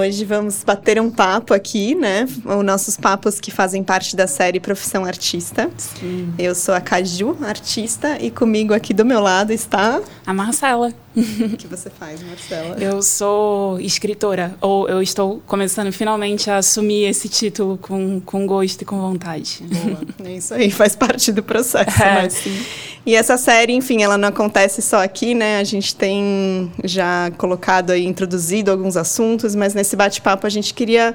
Hoje vamos bater um papo aqui, né? Os nossos papos que fazem parte da série Profissão Artista. Sim. Eu sou a Caju, artista, e comigo aqui do meu lado está. A Marcela. Que você faz, Marcela? Eu sou escritora, ou eu estou começando finalmente a assumir esse título com, com gosto e com vontade. Boa. É isso aí, faz parte do processo, é, né? Sim. E essa série, enfim, ela não acontece só aqui, né? A gente tem já colocado aí, introduzido alguns assuntos, mas nesse bate-papo a gente queria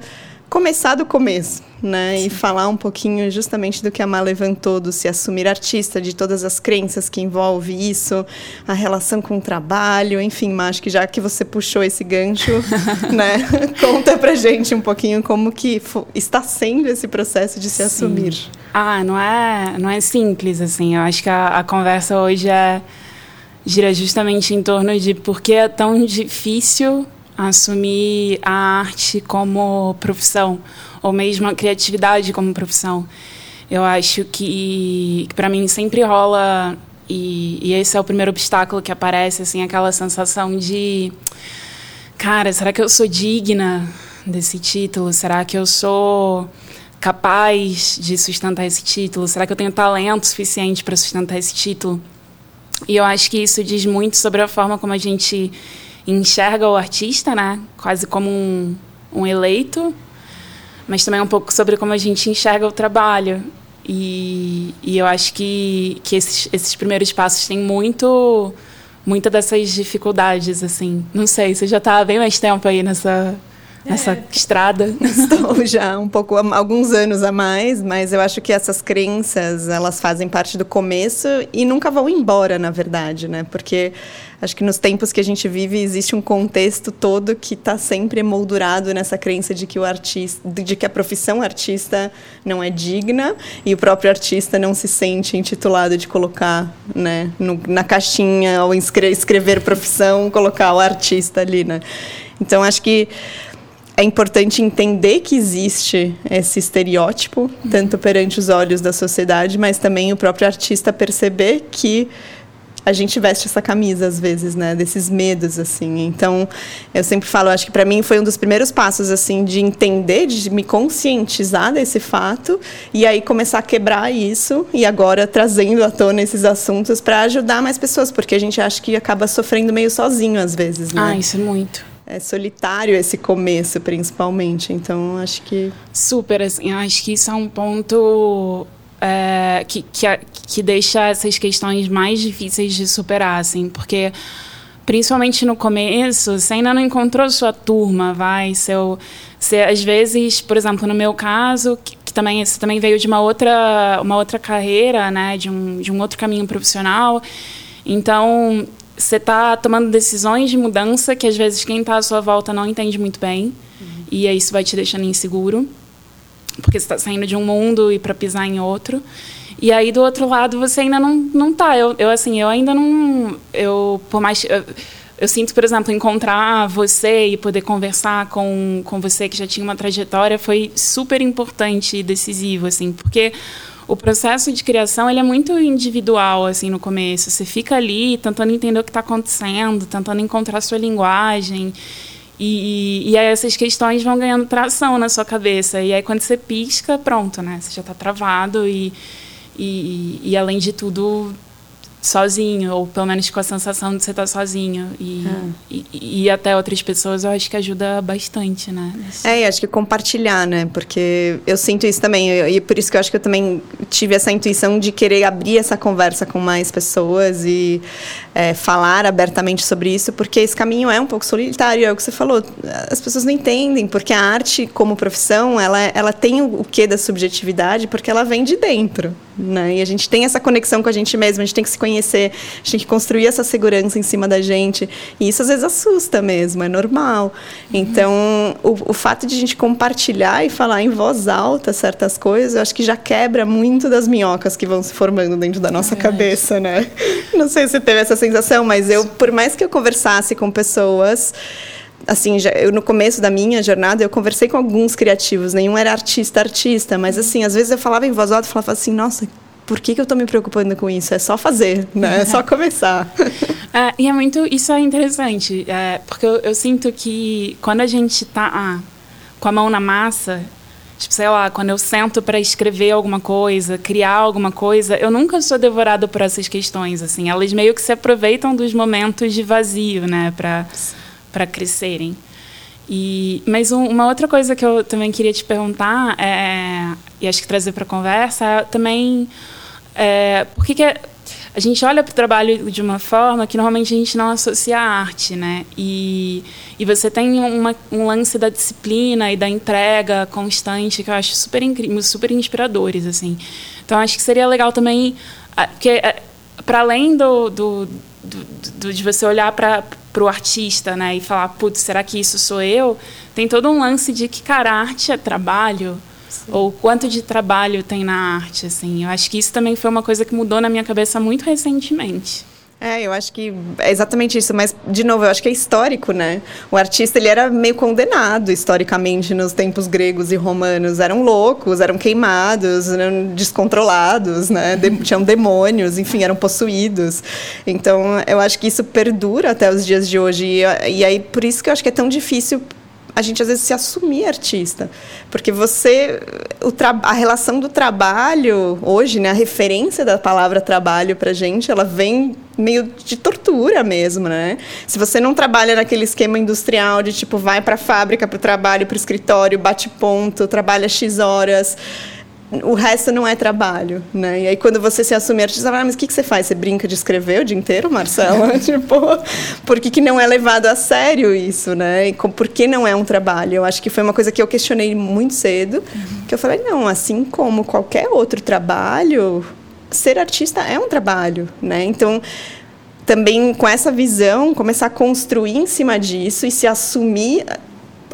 começar do começo, né? Sim. E falar um pouquinho justamente do que a Má levantou, do se assumir artista, de todas as crenças que envolve isso, a relação com o trabalho, enfim, Má, acho que já que você puxou esse gancho, né? Conta pra gente um pouquinho como que está sendo esse processo de se Sim. assumir. Ah, não é, não é simples, assim. Eu acho que a, a conversa hoje é gira justamente em torno de por que é tão difícil assumir a arte como profissão, ou mesmo a criatividade como profissão. Eu acho que, que para mim sempre rola e, e, esse é o primeiro obstáculo que aparece, assim, aquela sensação de, cara, será que eu sou digna desse título? Será que eu sou capaz de sustentar esse título? Será que eu tenho talento suficiente para sustentar esse título? E eu acho que isso diz muito sobre a forma como a gente enxerga o artista, né? Quase como um, um eleito, mas também um pouco sobre como a gente enxerga o trabalho. E, e eu acho que, que esses, esses primeiros passos têm muito muita dessas dificuldades, assim. Não sei, você já está bem mais tempo aí nessa, nessa é. estrada. Estou já um pouco, alguns anos a mais, mas eu acho que essas crenças, elas fazem parte do começo e nunca vão embora, na verdade, né? Porque acho que nos tempos que a gente vive existe um contexto todo que está sempre emoldurado nessa crença de que o artista, de que a profissão artista não é digna e o próprio artista não se sente intitulado de colocar, né, no, na caixinha ou escrever profissão, colocar o artista ali, né? Então acho que é importante entender que existe esse estereótipo, tanto perante os olhos da sociedade, mas também o próprio artista perceber que a gente veste essa camisa às vezes, né, desses medos assim. Então, eu sempre falo, acho que para mim foi um dos primeiros passos assim de entender, de me conscientizar desse fato e aí começar a quebrar isso e agora trazendo à tona esses assuntos para ajudar mais pessoas, porque a gente acha que acaba sofrendo meio sozinho às vezes, né? Ah, isso é muito é solitário esse começo, principalmente. Então, acho que. Super, assim, acho que isso é um ponto é, que, que, que deixa essas questões mais difíceis de superar, assim, porque principalmente no começo, você ainda não encontrou sua turma, vai, seu, você, às vezes, por exemplo, no meu caso, que, que também você também veio de uma outra uma outra carreira, né, de um, de um outro caminho profissional, então você está tomando decisões de mudança que às vezes quem está à sua volta não entende muito bem, uhum. e isso vai te deixando inseguro porque você está saindo de um mundo e para pisar em outro. E aí do outro lado você ainda não não tá. Eu, eu assim, eu ainda não eu por mais eu, eu sinto, por exemplo, encontrar você e poder conversar com, com você que já tinha uma trajetória foi super importante e decisivo, assim, porque o processo de criação ele é muito individual, assim, no começo. Você fica ali tentando entender o que está acontecendo, tentando encontrar sua linguagem. E, e aí essas questões vão ganhando tração na sua cabeça. E aí quando você pisca, pronto, né? Você já está travado e, e, e, além de tudo, sozinho, ou pelo menos com a sensação de você estar tá sozinho. E, é. e, e, até outras pessoas eu acho que ajuda bastante, né? É, e acho que compartilhar, né? Porque eu sinto isso também, e por isso que eu acho que eu também tive essa intuição de querer abrir essa conversa com mais pessoas e é, falar abertamente sobre isso, porque esse caminho é um pouco solitário, é o que você falou. As pessoas não entendem, porque a arte, como profissão, ela, ela tem o quê da subjetividade, porque ela vem de dentro, né? E a gente tem essa conexão com a gente mesmo, a gente tem que se conhecer a gente tem que construir essa segurança em cima da gente. E isso às vezes assusta mesmo, é normal. Então, o, o fato de a gente compartilhar e falar em voz alta certas coisas, eu acho que já quebra muito das minhocas que vão se formando dentro da nossa é cabeça, né? Não sei se teve essa sensação, mas eu, por mais que eu conversasse com pessoas assim, já, eu no começo da minha jornada, eu conversei com alguns criativos, nenhum era artista, artista, mas assim, às vezes eu falava em voz alta, falava assim, nossa, por que, que eu estou me preocupando com isso? É só fazer, né? É só começar. É, e é muito. Isso é interessante, é, porque eu, eu, sinto que quando a gente está ah, com a mão na massa, tipo, sei lá, quando eu sento para escrever alguma coisa, criar alguma coisa, eu nunca sou devorado por essas questões, assim. Elas meio que se aproveitam dos momentos de vazio, né, para crescerem. E, mas um, uma outra coisa que eu também queria te perguntar, é, e acho que trazer para a conversa, é também é, por que, que é, a gente olha para o trabalho de uma forma que normalmente a gente não associa à arte, né? E, e você tem uma, um lance da disciplina e da entrega constante que eu acho super incrível, super inspiradores, assim. Então acho que seria legal também, porque para além do, do, do, do, de você olhar para para o artista, né, e falar, putz, será que isso sou eu? Tem todo um lance de que, cara, arte é trabalho, Sim. ou quanto de trabalho tem na arte, assim. Eu acho que isso também foi uma coisa que mudou na minha cabeça muito recentemente. É, eu acho que é exatamente isso, mas de novo, eu acho que é histórico, né? O artista ele era meio condenado historicamente nos tempos gregos e romanos, eram loucos, eram queimados, eram descontrolados, né? De, tinham demônios, enfim, eram possuídos. Então, eu acho que isso perdura até os dias de hoje e, e aí por isso que eu acho que é tão difícil a gente às vezes se assumir artista, porque você o a relação do trabalho hoje, né, a referência da palavra trabalho para gente, ela vem meio de tortura mesmo, né? Se você não trabalha naquele esquema industrial de tipo vai para a fábrica, para o trabalho, para o escritório, bate ponto, trabalha x horas, o resto não é trabalho, né? E aí quando você se assume artista, você fala, ah, mas o que, que você faz? Você brinca de escrever o dia inteiro, Marcela? tipo, por que, que não é levado a sério isso, né? E por que não é um trabalho? Eu acho que foi uma coisa que eu questionei muito cedo, uhum. que eu falei, não, assim como qualquer outro trabalho, ser artista é um trabalho, né? Então, também com essa visão, começar a construir em cima disso e se assumir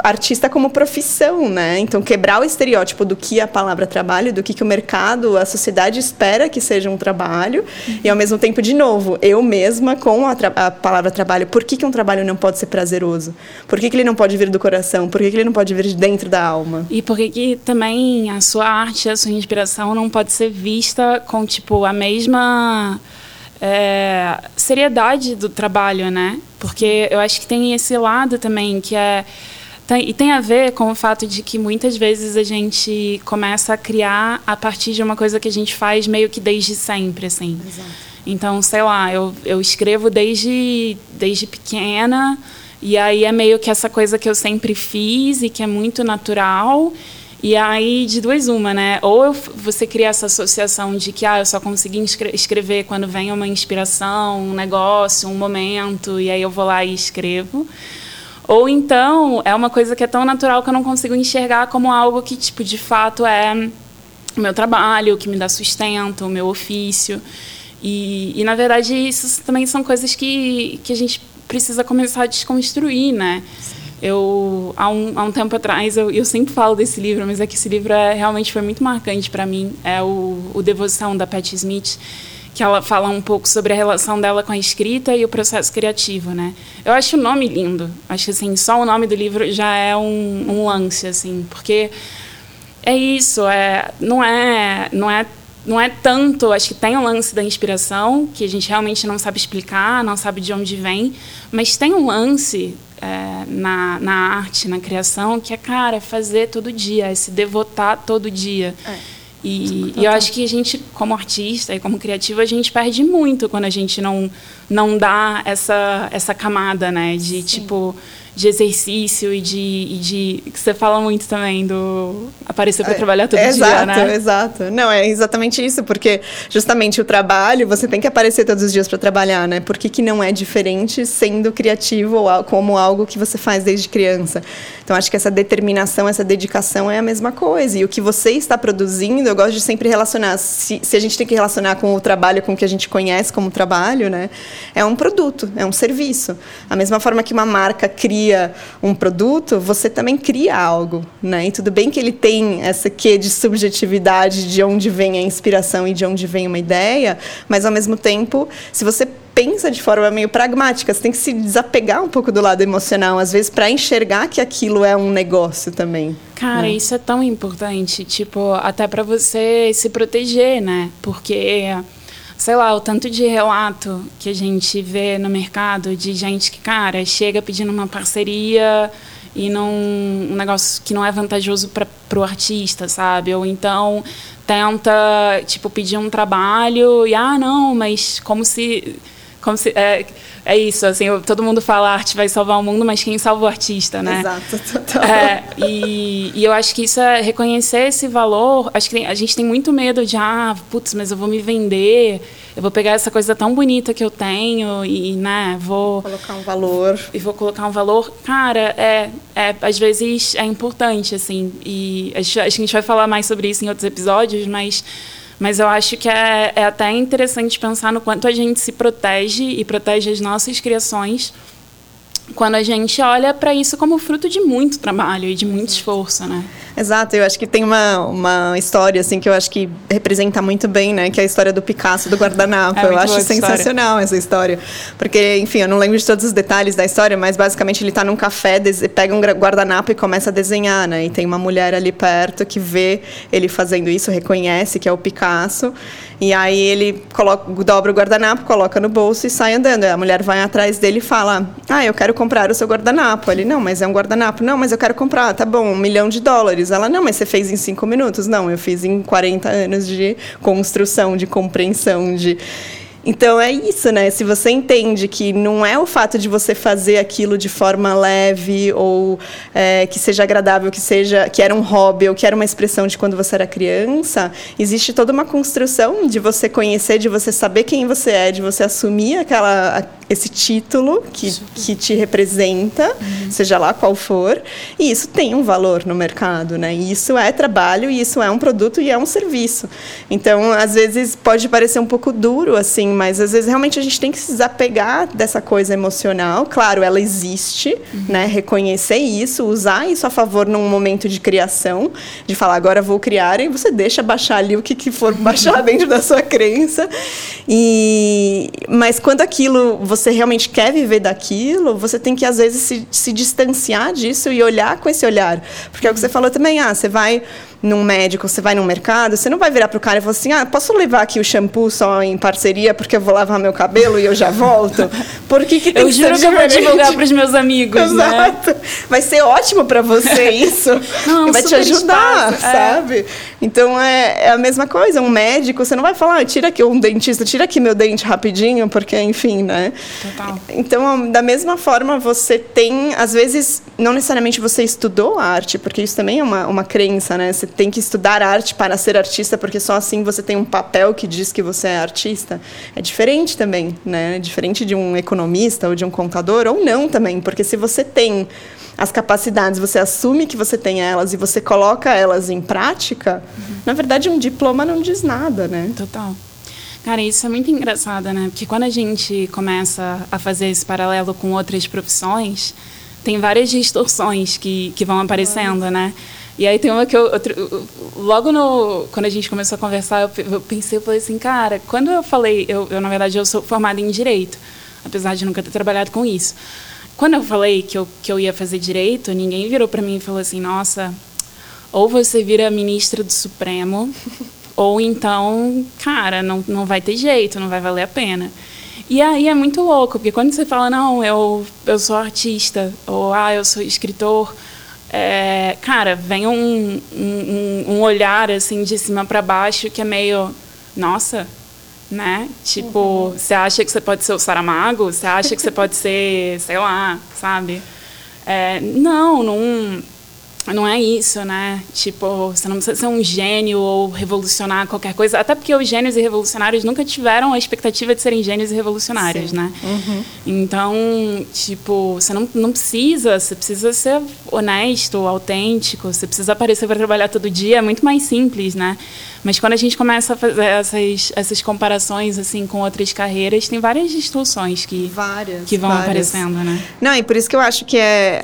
artista como profissão, né? Então quebrar o estereótipo do que a palavra trabalho, do que, que o mercado, a sociedade espera que seja um trabalho, uhum. e ao mesmo tempo, de novo, eu mesma com a, a palavra trabalho, por que, que um trabalho não pode ser prazeroso? Por que, que ele não pode vir do coração? Por que, que ele não pode vir de dentro da alma? E por que, que também a sua arte, a sua inspiração não pode ser vista com tipo a mesma é, seriedade do trabalho, né? Porque eu acho que tem esse lado também que é tem, e tem a ver com o fato de que muitas vezes a gente começa a criar a partir de uma coisa que a gente faz meio que desde sempre, assim. Exato. Então, sei lá, eu, eu escrevo desde, desde pequena, e aí é meio que essa coisa que eu sempre fiz e que é muito natural. E aí, de duas uma, né? Ou eu, você cria essa associação de que ah, eu só consegui escrever quando vem uma inspiração, um negócio, um momento, e aí eu vou lá e escrevo. Ou então é uma coisa que é tão natural que eu não consigo enxergar como algo que, tipo, de fato é meu trabalho, que me dá sustento, o meu ofício. E, e na verdade, isso também são coisas que, que a gente precisa começar a desconstruir, né? Eu, há um, há um tempo atrás, eu, eu sempre falo desse livro, mas é que esse livro é, realmente foi muito marcante para mim. É o, o Devoção, da Patti Smith que ela fala um pouco sobre a relação dela com a escrita e o processo criativo, né? Eu acho o nome lindo. Acho que assim, só o nome do livro já é um, um lance, assim, porque é isso, é, não é, não é não é tanto, acho que tem o lance da inspiração, que a gente realmente não sabe explicar, não sabe de onde vem, mas tem um lance é, na, na arte, na criação, que é, cara, fazer todo dia, é se devotar todo dia. É. E, e, eu acho que a gente, como artista e como criativo, a gente perde muito quando a gente não, não dá essa, essa camada, né? De, Sim. tipo, de exercício e de, e de. que você fala muito também do aparecer para é, trabalhar todo exato, dia, né? Exato, Não, é exatamente isso, porque justamente o trabalho, você tem que aparecer todos os dias para trabalhar, né? Por que, que não é diferente sendo criativo ou como algo que você faz desde criança? Então, acho que essa determinação, essa dedicação é a mesma coisa. E o que você está produzindo, eu gosto de sempre relacionar. Se, se a gente tem que relacionar com o trabalho, com o que a gente conhece como trabalho, né? É um produto, é um serviço. A mesma forma que uma marca cria cria um produto, você também cria algo, né? E tudo bem que ele tem essa quê de subjetividade de onde vem a inspiração e de onde vem uma ideia, mas ao mesmo tempo, se você pensa de forma meio pragmática, você tem que se desapegar um pouco do lado emocional, às vezes, para enxergar que aquilo é um negócio também. Cara, né? isso é tão importante, tipo, até para você se proteger, né? Porque sei lá, o tanto de relato que a gente vê no mercado de gente que, cara, chega pedindo uma parceria e não um negócio que não é vantajoso para o artista, sabe? Ou então tenta, tipo, pedir um trabalho e, ah, não, mas como se como se, é, é isso, assim, todo mundo fala arte vai salvar o mundo, mas quem salva o artista, né? Exato, total. É, e, e, eu acho que isso é reconhecer esse valor. Acho que a gente tem muito medo de, ah, putz, mas eu vou me vender, eu vou pegar essa coisa tão bonita que eu tenho e, né, vou... Colocar um valor. E vou colocar um valor. Cara, é, é às vezes é importante, assim, e acho que a gente vai falar mais sobre isso em outros episódios, mas mas eu acho que é, é até interessante pensar no quanto a gente se protege e protege as nossas criações quando a gente olha para isso como fruto de muito trabalho e de muito esforço, né? Exato, eu acho que tem uma, uma história assim que eu acho que representa muito bem, né, que é a história do Picasso do guardanapo. É eu acho sensacional história. essa história, porque enfim, eu não lembro de todos os detalhes da história, mas basicamente ele está num café, pega um guardanapo e começa a desenhar, né? E tem uma mulher ali perto que vê ele fazendo isso, reconhece que é o Picasso, e aí ele coloca, dobra o guardanapo, coloca no bolso e sai andando. A mulher vai atrás dele e fala: "Ah, eu quero comprar o seu guardanapo". Ele: "Não, mas é um guardanapo". "Não, mas eu quero comprar". "Tá bom, um milhão de dólares". Ela, não, mas você fez em cinco minutos? Não, eu fiz em 40 anos de construção, de compreensão, de. Então é isso, né? Se você entende que não é o fato de você fazer aquilo de forma leve ou é, que seja agradável, que seja que era um hobby ou que era uma expressão de quando você era criança, existe toda uma construção de você conhecer, de você saber quem você é, de você assumir aquela esse título que, que te representa, uhum. seja lá qual for, e isso tem um valor no mercado, né? E isso é trabalho, e isso é um produto e é um serviço. Então, às vezes pode parecer um pouco duro assim, mas às vezes realmente a gente tem que se desapegar dessa coisa emocional. Claro, ela existe, uhum. né? Reconhecer isso, usar isso a favor num momento de criação, de falar agora vou criar e você deixa baixar ali o que, que for baixar dentro da sua crença. E mas quando aquilo você realmente quer viver daquilo, você tem que às vezes se, se distanciar disso e olhar com esse olhar, porque é o que você falou também, ah, você vai num médico, você vai num mercado, você não vai virar para o cara e falar assim: ah, posso levar aqui o shampoo só em parceria porque eu vou lavar meu cabelo e eu já volto? Por que, que tem eu que juro que eu vou divulgar para os meus amigos. Né? Exato. Né? Vai ser ótimo para você isso. não, vai te ajudar, espaço. É. sabe? É. Então é, é, a mesma coisa. Um médico, você não vai falar, ah, tira aqui um dentista, tira aqui meu dente rapidinho, porque, enfim, né? Total. Então, da mesma forma, você tem, às vezes, não necessariamente você estudou arte, porque isso também é uma, uma crença, né? Você tem que estudar arte para ser artista, porque só assim você tem um papel que diz que você é artista. É diferente também, né? É diferente de um economista ou de um contador, ou não também, porque se você tem as capacidades, você assume que você tem elas e você coloca elas em prática, uhum. na verdade um diploma não diz nada, né? Total. Cara, isso é muito engraçado, né? Porque quando a gente começa a fazer esse paralelo com outras profissões, tem várias distorções que, que vão aparecendo, né? E aí tem uma que eu, eu, logo no quando a gente começou a conversar, eu, eu, pensei, eu falei assim, cara, quando eu falei, eu, eu na verdade eu sou formada em direito, apesar de nunca ter trabalhado com isso. Quando eu falei que eu, que eu ia fazer direito, ninguém virou para mim e falou assim, nossa, ou você vira ministra do Supremo, ou então, cara, não, não vai ter jeito, não vai valer a pena. E aí é muito louco, porque quando você fala, não, eu, eu sou artista, ou ah, eu sou escritor, é, cara, vem um, um, um, olhar assim de cima para baixo que é meio, nossa, né? Tipo, uhum. você acha que você pode ser o Saramago? Você acha que você pode ser, sei lá, sabe? É, não, não não é isso, né? Tipo, você não precisa ser um gênio ou revolucionar qualquer coisa. Até porque os gênios e revolucionários nunca tiveram a expectativa de serem gênios e revolucionários, Sim. né? Uhum. Então, tipo, você não, não precisa, você precisa ser honesto, autêntico, você precisa aparecer para trabalhar todo dia, é muito mais simples, né? Mas quando a gente começa a fazer essas, essas comparações, assim, com outras carreiras, tem várias distorções que, várias, que vão várias. aparecendo, né? Não, e por isso que eu acho que é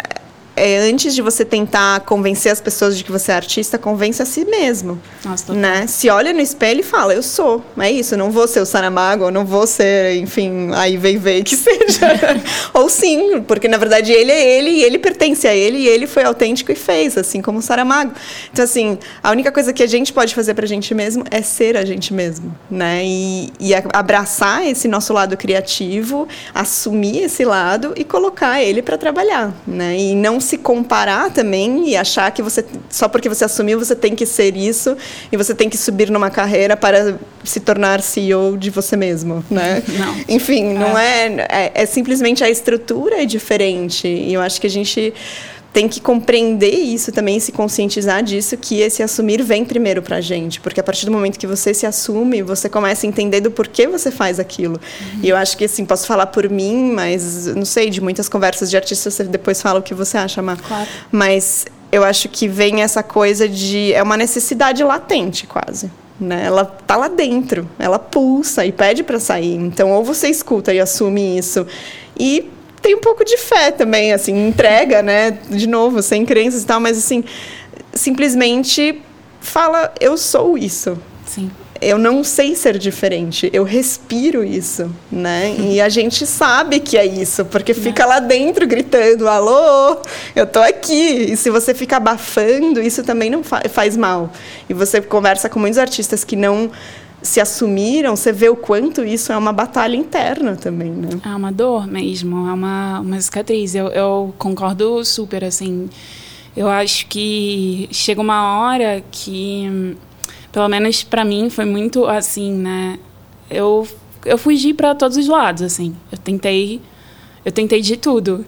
é antes de você tentar convencer as pessoas de que você é artista, convence a si mesmo. Nossa, né? Se olha no espelho e fala, eu sou. É isso, não vou ser o Saramago, não vou ser, enfim, aí vem vem que seja. Ou sim, porque na verdade ele é ele e ele pertence a ele e ele foi autêntico e fez, assim como o Saramago. Então, assim, a única coisa que a gente pode fazer pra gente mesmo é ser a gente mesmo, né? E, e abraçar esse nosso lado criativo, assumir esse lado e colocar ele para trabalhar, né? E não se comparar também e achar que você só porque você assumiu você tem que ser isso e você tem que subir numa carreira para se tornar CEO de você mesmo, né? Não. Enfim, não é, é, é, é simplesmente a estrutura é diferente e eu acho que a gente tem que compreender isso também, se conscientizar disso, que esse assumir vem primeiro para a gente, porque a partir do momento que você se assume, você começa a entender do porquê você faz aquilo. Uhum. E eu acho que, assim, posso falar por mim, mas, não sei, de muitas conversas de artistas, você depois fala o que você acha, Mar. Claro. Mas eu acho que vem essa coisa de... É uma necessidade latente, quase. Né? Ela tá lá dentro, ela pulsa e pede para sair. Então, ou você escuta e assume isso e tem um pouco de fé também, assim, entrega, né? De novo, sem crenças e tal, mas assim, simplesmente fala, eu sou isso. Sim. Eu não sei ser diferente, eu respiro isso, né? E a gente sabe que é isso, porque fica lá dentro gritando, alô, eu tô aqui. E se você fica abafando, isso também não fa faz mal. E você conversa com muitos artistas que não se assumiram, você vê o quanto isso é uma batalha interna também, né? É uma dor mesmo, é uma, uma cicatriz. Eu, eu concordo super, assim. Eu acho que chega uma hora que, pelo menos para mim, foi muito assim, né? Eu, eu fugi para todos os lados, assim. Eu tentei, eu tentei de tudo.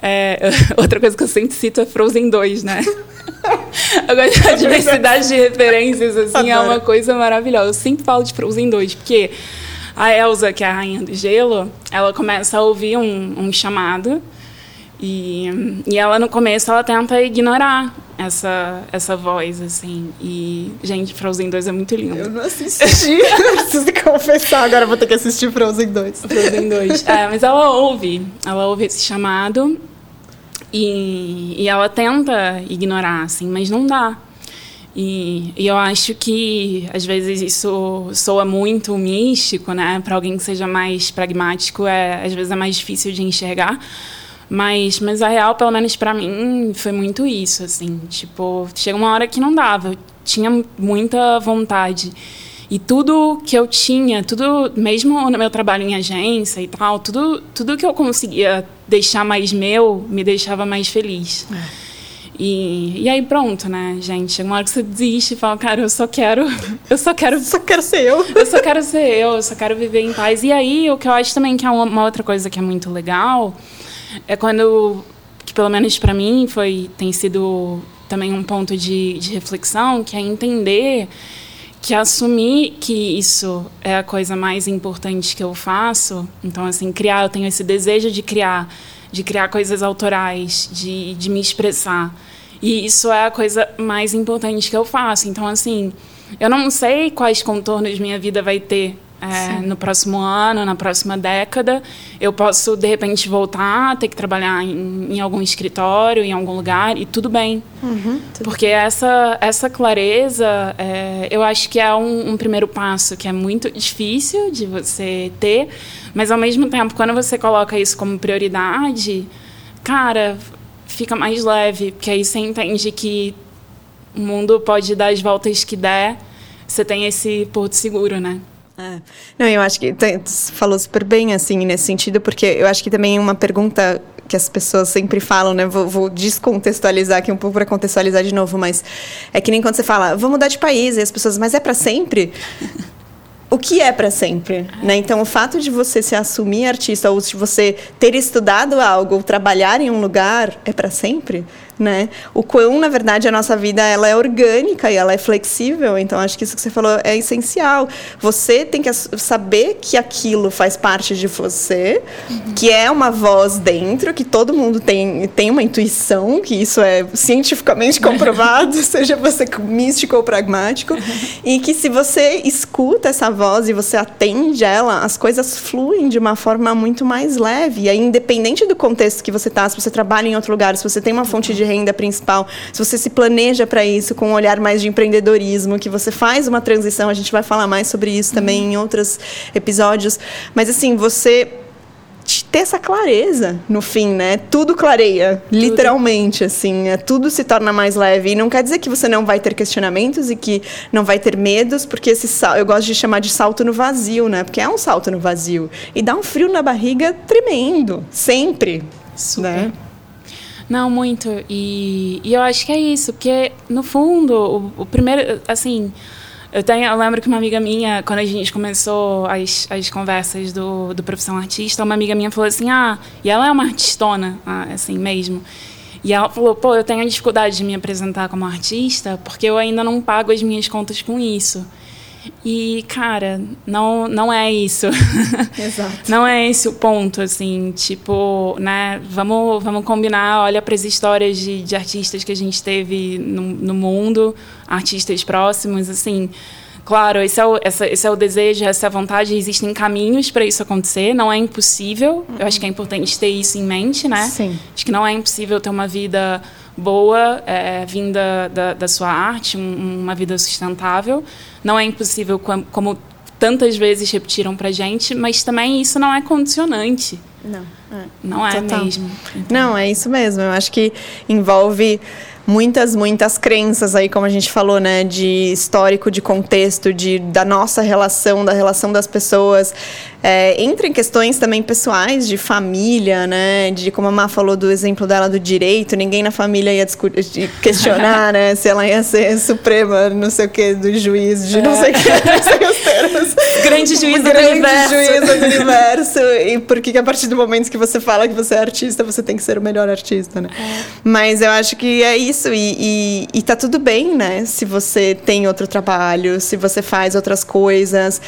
É, outra coisa que eu sempre cito é Frozen 2, né? Agora, a diversidade de referências, assim, é uma coisa maravilhosa. Eu sempre falo de Frozen 2, porque a Elsa, que é a rainha do gelo, ela começa a ouvir um, um chamado e, e ela, no começo, ela tenta ignorar essa, essa voz, assim. E, gente, Frozen 2 é muito lindo. Eu não assisti. Preciso confessar, agora vou ter que assistir Frozen 2. Frozen 2. É, mas ela ouve. Ela ouve esse chamado e, e ela tenta ignorar, assim, mas não dá. E, e, eu acho que às vezes isso soa muito místico, né? Para alguém que seja mais pragmático, é às vezes é mais difícil de enxergar. Mas, mas a real, pelo menos para mim, foi muito isso, assim. Tipo, chega uma hora que não dava. Eu tinha muita vontade. E tudo que eu tinha, tudo, mesmo no meu trabalho em agência e tal, tudo, tudo que eu conseguia deixar mais meu, me deixava mais feliz. É. E, e aí pronto, né, gente? Chega uma hora que você desiste e fala, cara, eu só quero. Eu só quero. só quero ser eu. Eu só quero ser eu, eu só quero viver em paz. E aí, o que eu acho também que é uma, uma outra coisa que é muito legal é quando. Que pelo menos para mim foi, tem sido também um ponto de, de reflexão, que é entender que assumir que isso é a coisa mais importante que eu faço, então assim, criar, eu tenho esse desejo de criar, de criar coisas autorais, de, de me expressar. E isso é a coisa mais importante que eu faço. Então assim, eu não sei quais contornos minha vida vai ter é, no próximo ano, na próxima década, eu posso, de repente, voltar, ter que trabalhar em, em algum escritório, em algum lugar, e tudo bem. Uhum, tudo Porque essa, essa clareza, é, eu acho que é um, um primeiro passo que é muito difícil de você ter, mas, ao mesmo tempo, quando você coloca isso como prioridade, cara, fica mais leve, porque aí você entende que o mundo pode dar as voltas que der, você tem esse porto seguro, né? É. Não, eu acho que você falou super bem, assim, nesse sentido, porque eu acho que também uma pergunta que as pessoas sempre falam, né? Vou, vou descontextualizar aqui um pouco para contextualizar de novo, mas é que nem quando você fala, vou mudar de país, e as pessoas, mas é para sempre? o que é para sempre, né? Então, o fato de você se assumir artista ou de você ter estudado algo ou trabalhar em um lugar é para sempre, né? O quão, na verdade, a nossa vida ela é orgânica e ela é flexível. Então, acho que isso que você falou é essencial. Você tem que saber que aquilo faz parte de você, uhum. que é uma voz dentro, que todo mundo tem, tem uma intuição, que isso é cientificamente comprovado, seja você místico ou pragmático, uhum. e que se você escuta essa voz e você atende ela, as coisas fluem de uma forma muito mais leve. E aí, independente do contexto que você está, se você trabalha em outro lugar, se você tem uma fonte de renda principal, se você se planeja para isso com um olhar mais de empreendedorismo, que você faz uma transição, a gente vai falar mais sobre isso também uhum. em outros episódios. Mas assim, você ter essa clareza no fim, né? Tudo clareia, tudo. literalmente, assim, é, tudo se torna mais leve. E não quer dizer que você não vai ter questionamentos e que não vai ter medos, porque esse sal, eu gosto de chamar de salto no vazio, né? Porque é um salto no vazio. E dá um frio na barriga tremendo, sempre. Super. Né? Não, muito. E, e eu acho que é isso, porque no fundo, o, o primeiro, assim eu, tenho, eu lembro que uma amiga minha, quando a gente começou as, as conversas do, do Profissão Artista, uma amiga minha falou assim, ah, e ela é uma artistona, ah, assim mesmo. E ela falou, pô, eu tenho dificuldade de me apresentar como artista porque eu ainda não pago as minhas contas com isso. E, cara, não, não é isso. Exato. não é esse o ponto, assim, tipo, né, vamos, vamos combinar, olha para as histórias de, de artistas que a gente teve no, no mundo, artistas próximos, assim, Claro, esse é, o, essa, esse é o desejo, essa é a vontade. Existem caminhos para isso acontecer, não é impossível. Uhum. Eu acho que é importante ter isso em mente, né? Sim. Acho que não é impossível ter uma vida boa é, vinda da, da sua arte, um, uma vida sustentável. Não é impossível, como, como tantas vezes repetiram para gente, mas também isso não é condicionante. Não, é. não é Total. mesmo. Então. Não, é isso mesmo. Eu acho que envolve muitas, muitas crenças aí, como a gente falou, né, de histórico, de contexto, de da nossa relação, da relação das pessoas. É, entra em questões também pessoais, de família, né? De como a Má falou do exemplo dela do direito, ninguém na família ia questionar, né? Se ela ia ser suprema, não sei o que, do juiz, de não sei o que, não sei os termos. Grande juiz do universo. do universo. E por que a partir do momento que você fala que você é artista, você tem que ser o melhor artista, né? É. Mas eu acho que é isso. E, e, e tá tudo bem, né? Se você tem outro trabalho, se você faz outras coisas.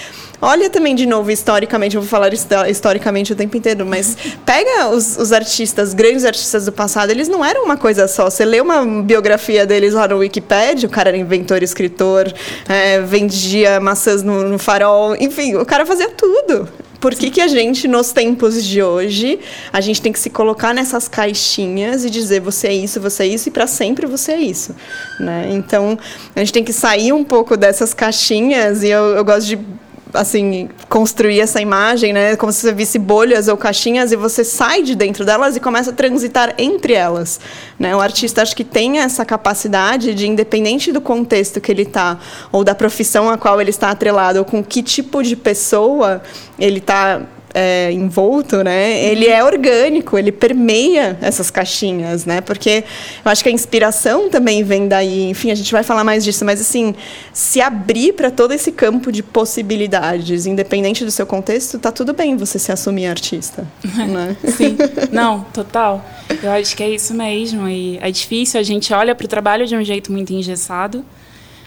Olha também de novo historicamente, eu vou falar historicamente o tempo inteiro, mas pega os, os artistas, grandes artistas do passado, eles não eram uma coisa só. Você lê uma biografia deles lá no Wikipedia, o cara era inventor, escritor, é, vendia maçãs no, no farol, enfim, o cara fazia tudo por que, que a gente, nos tempos de hoje, a gente tem que se colocar nessas caixinhas e dizer você é isso, você é isso e para sempre você é isso, né? Então a gente tem que sair um pouco dessas caixinhas e eu, eu gosto de assim, construir essa imagem, né? Como se você visse bolhas ou caixinhas e você sai de dentro delas e começa a transitar entre elas, né? O artista acho que tem essa capacidade de, independente do contexto que ele está ou da profissão a qual ele está atrelado ou com que tipo de pessoa ele está é, envolto, né? Ele é orgânico, ele permeia essas caixinhas, né? Porque eu acho que a inspiração também vem daí. Enfim, a gente vai falar mais disso, mas assim, se abrir para todo esse campo de possibilidades, independente do seu contexto, tá tudo bem você se assumir artista, né? Sim, não, total. Eu acho que é isso mesmo. E é difícil. A gente olha para o trabalho de um jeito muito engessado.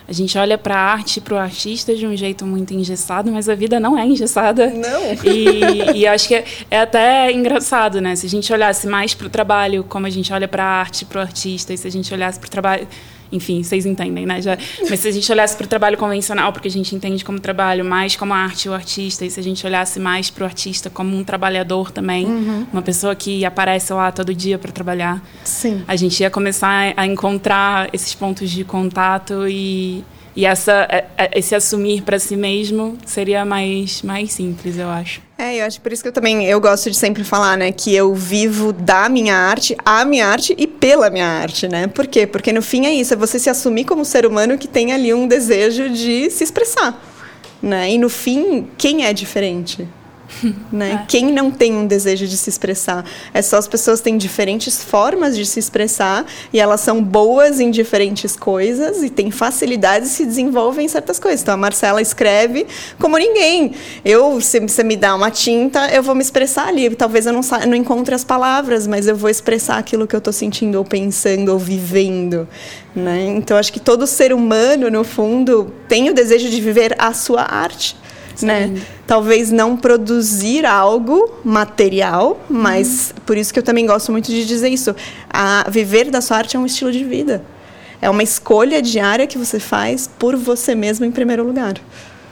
A gente olha para a arte, para o artista de um jeito muito engessado, mas a vida não é engessada. Não. E, e acho que é, é, até engraçado, né? Se a gente olhasse mais para o trabalho, como a gente olha para a arte, para o artista, e se a gente olhasse para o trabalho enfim, vocês entendem, né? Já, mas se a gente olhasse para o trabalho convencional, porque a gente entende como trabalho mais como a arte e o artista, e se a gente olhasse mais para o artista como um trabalhador também, uhum. uma pessoa que aparece lá todo dia para trabalhar, Sim. a gente ia começar a encontrar esses pontos de contato e e essa, é, é, esse assumir para si mesmo seria mais, mais simples, eu acho. É, eu acho por isso que eu também eu gosto de sempre falar, né, que eu vivo da minha arte, a minha arte e pela minha arte, né? Por quê? Porque no fim é isso, é você se assumir como ser humano que tem ali um desejo de se expressar, né? E no fim, quem é diferente? Né? É. Quem não tem um desejo de se expressar? É só as pessoas têm diferentes formas de se expressar e elas são boas em diferentes coisas e têm facilidade e se desenvolvem em certas coisas. Então a Marcela escreve como ninguém. Eu, se você me dá uma tinta, eu vou me expressar ali. Talvez eu não, não encontre as palavras, mas eu vou expressar aquilo que eu estou sentindo ou pensando ou vivendo. Né? Então acho que todo ser humano, no fundo, tem o desejo de viver a sua arte né? Talvez não produzir algo material, mas uhum. por isso que eu também gosto muito de dizer isso. A viver da sua arte é um estilo de vida. É uma escolha diária que você faz por você mesmo em primeiro lugar.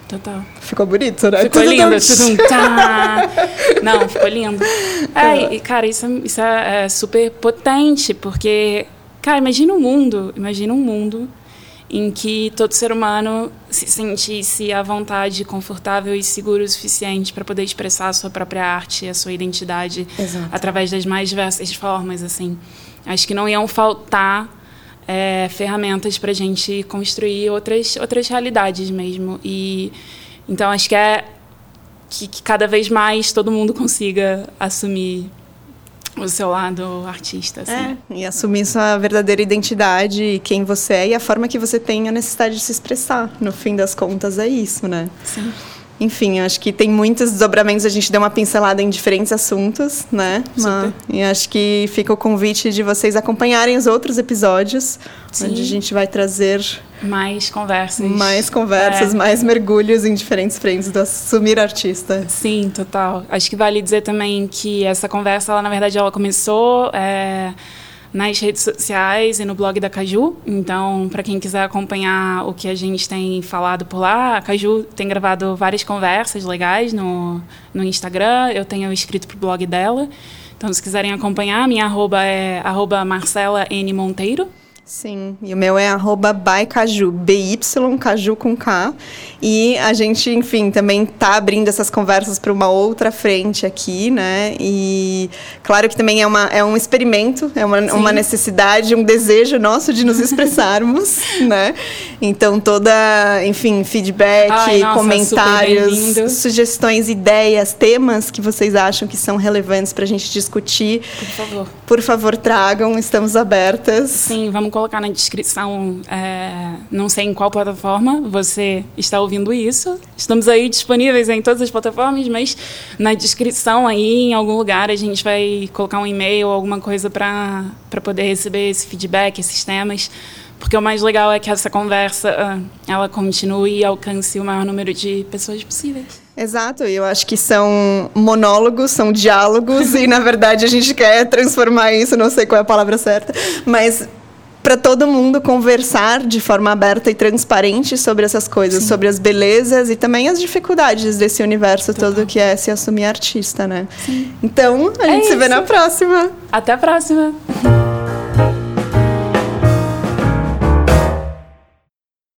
Total. Ficou bonito, né? Ficou lindo. Tá. Não, ficou lindo. É, e, cara, isso, é, isso é, é super potente, porque, cara, imagina um mundo, imagina um mundo em que todo ser humano se sentisse à vontade, confortável e seguro o suficiente para poder expressar a sua própria arte, a sua identidade Exato. através das mais diversas formas, assim. Acho que não iam faltar é, ferramentas para a gente construir outras outras realidades mesmo. E então acho que é que, que cada vez mais todo mundo consiga assumir o seu lado artista. Assim. É, e assumir sua verdadeira identidade, quem você é e a forma que você tem a necessidade de se expressar. No fim das contas, é isso, né? Sim. Enfim, acho que tem muitos desdobramentos, a gente deu uma pincelada em diferentes assuntos, né? Super. E acho que fica o convite de vocês acompanharem os outros episódios, Sim. onde a gente vai trazer mais conversas. Mais conversas, é. mais mergulhos em diferentes frentes do assumir artista. Sim, total. Acho que vale dizer também que essa conversa, ela, na verdade, ela começou. É nas redes sociais e no blog da Caju. Então, para quem quiser acompanhar o que a gente tem falado por lá, a Caju tem gravado várias conversas legais no, no Instagram. Eu tenho escrito para o blog dela. Então, se quiserem acompanhar, minha arroba é arroba Marcela N. Monteiro. Sim, e o meu é arroba bycaju, B-Y, caju com K. E a gente, enfim, também tá abrindo essas conversas para uma outra frente aqui, né? E claro que também é, uma, é um experimento, é uma, uma necessidade, um desejo nosso de nos expressarmos, né? Então, toda, enfim, feedback, Ai, nossa, comentários, sugestões, ideias, temas que vocês acham que são relevantes para a gente discutir. Por favor. Por favor, tragam, estamos abertas. Sim, vamos colocar na descrição, é, não sei em qual plataforma você está ouvindo isso. Estamos aí disponíveis em todas as plataformas, mas na descrição aí, em algum lugar, a gente vai colocar um e-mail ou alguma coisa para poder receber esse feedback, esses temas. Porque o mais legal é que essa conversa ah, ela continue e alcance o maior número de pessoas possíveis. Exato, eu acho que são monólogos, são diálogos, e na verdade a gente quer transformar isso, não sei qual é a palavra certa, mas para todo mundo conversar de forma aberta e transparente sobre essas coisas, Sim. sobre as belezas e também as dificuldades desse universo Total. todo que é se assumir artista, né? Sim. Então, a é gente é se vê na próxima. Até a próxima.